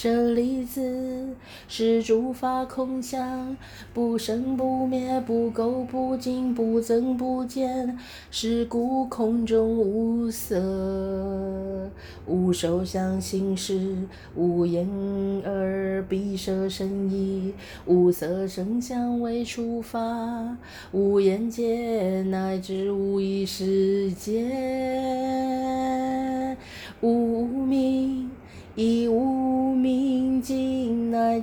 舍利子，是诸法空相，不生不灭，不垢不净，不增不减。是故空中无色，无受想行识，无眼耳鼻舌身意，无色声香味触法，无眼界，乃至无意识界，无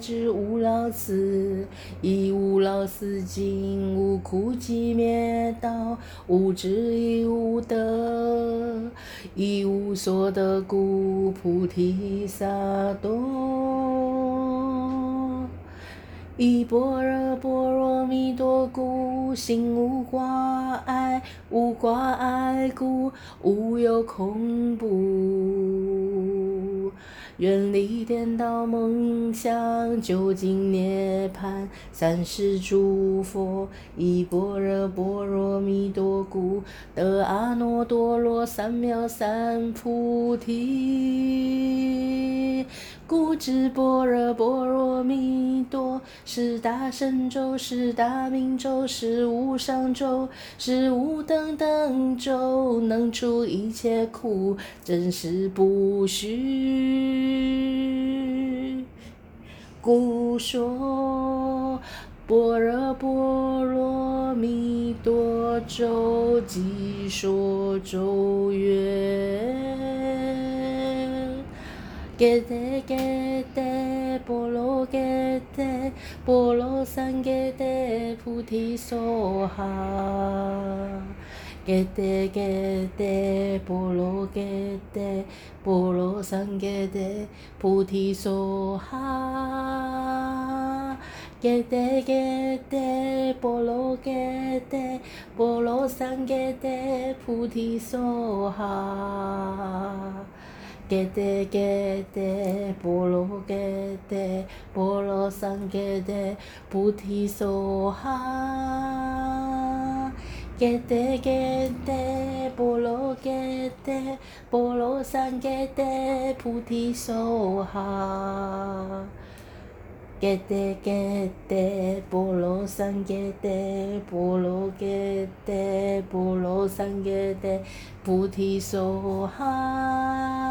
尽，乃至无老死，亦无老死尽，无苦集灭道，无智亦无得，亦无所得故，菩提萨埵。依般若波罗蜜多故，心无挂碍，无挂碍故，无有恐怖。远离颠倒梦想，究竟涅槃。三世诸佛依般若波罗蜜多故，得阿耨多罗三藐三菩提。故知般若波罗蜜多是大神咒，是大明咒，是无上咒，是无等等咒，能除一切苦，真实不虚。故说般若波罗蜜多咒，即说咒曰。揭谛揭谛，波罗揭谛，波罗三揭谛，菩提萨哈。揭谛揭谛，波罗揭谛，波罗三揭谛，菩提萨哈。揭谛揭谛，波罗揭谛，波罗三揭谛，菩提萨哈。揭谛揭谛，波罗揭谛，波罗三揭谛，菩提萨哈。揭谛揭谛，波罗揭谛，波罗三揭谛，菩提萨哈。揭谛揭谛，波罗三揭谛，波罗揭谛，波罗三揭谛，菩提萨哈。